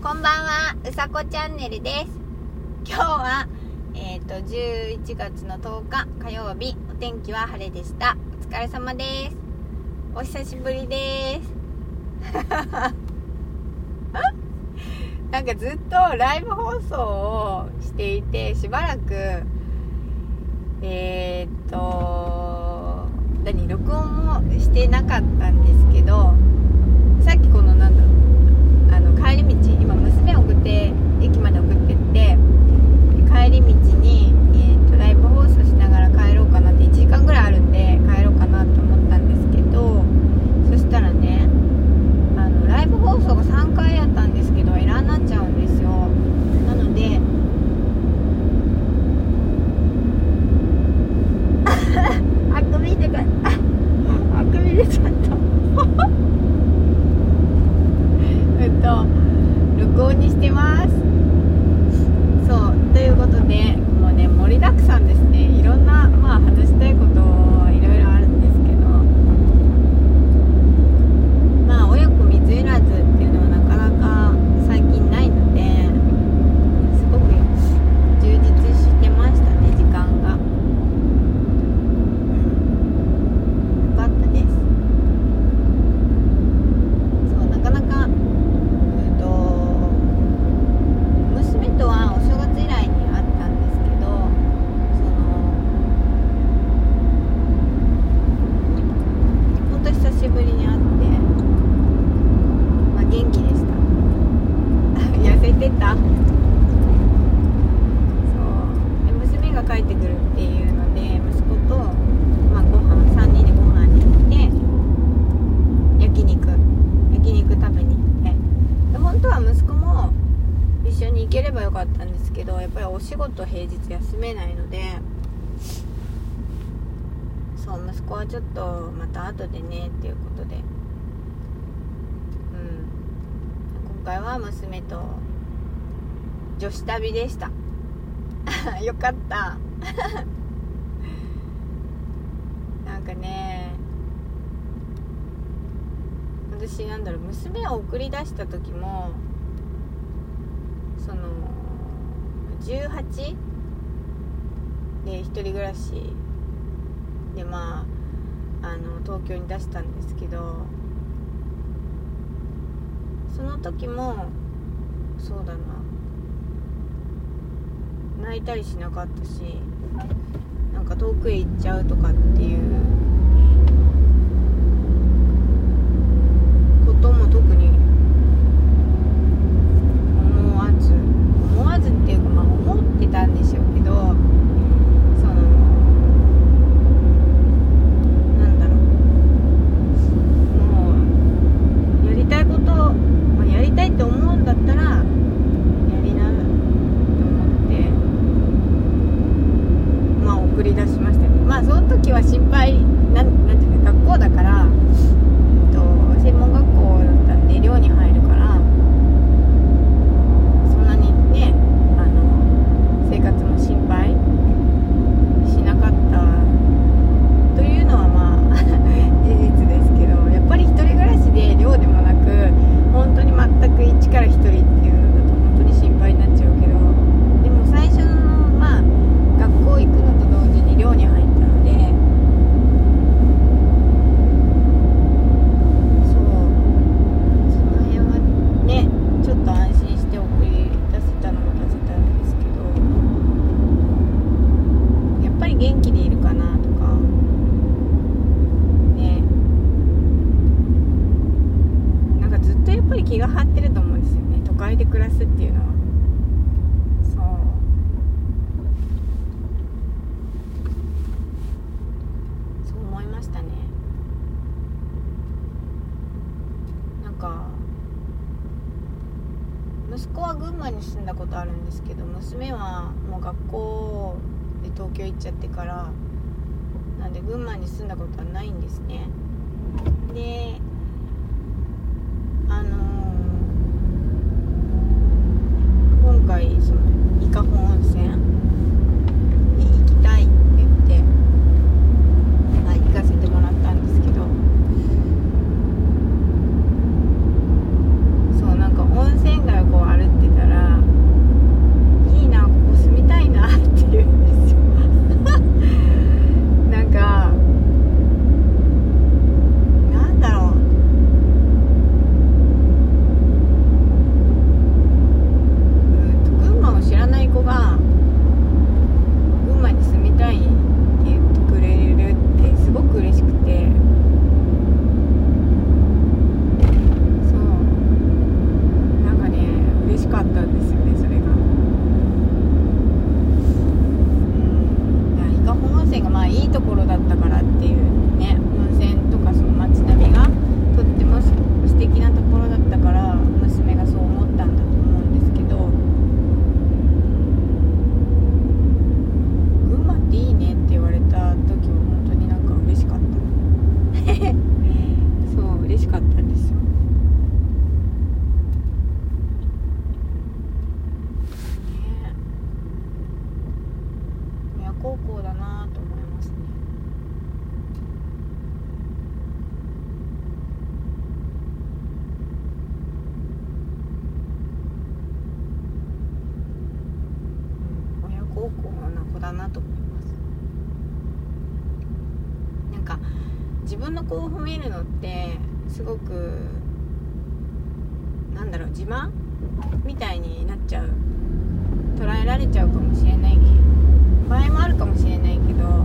こんばんは、うさこチャンネルです。今日は、えっ、ー、と、11月の10日火曜日、お天気は晴れでした。お疲れ様です。お久しぶりです。なんかずっとライブ放送をしていて、しばらく、えっ、ー、と、何、録音もしてなかったんですけど、事平日休めないのでそう息子はちょっとまた後でねっていうことで。うん。今回は娘と女子旅でした。よかった。なんかね私なんだろう娘を送り出した時もその18で1人暮らしでまああの東京に出したんですけどその時もそうだな泣いたりしなかったしなんか遠くへ行っちゃうとかっていうことも特にたんでしょうけどそのなんだろうもうやりたいこと、まあ、やりたいって思うんだったらやりなと思ってまあ送り出しましたねまあその時は心配なんなんていうか学校だから、えっと、専門学校だったんで寮に入るから生活も心配しなかったというのはまあ事実ですけどやっぱり1人暮らしで寮でもなく本当に全く一から1人っていうのだと本当に心配になっちゃうけどでも最初のまあ学校行くのと同時に寮に入ったので気が張ってると思うんですよね都会で暮らすっていうのはそうそう思いましたねなんか息子は群馬に住んだことあるんですけど娘はもう学校で東京行っちゃってからなんで群馬に住んだことはないんですね。であのー、今回その伊香保温ろだったから自分の子を褒めるのってすごくなんだろう自慢みたいになっちゃう。捉えられちゃうかもしれない。場合もあるかもしれないけど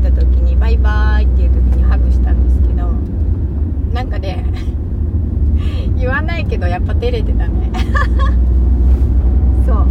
た時にバイバーイっていう時にハグしたんですけどなんかね 言わないけどやっぱ照れてたね。そう。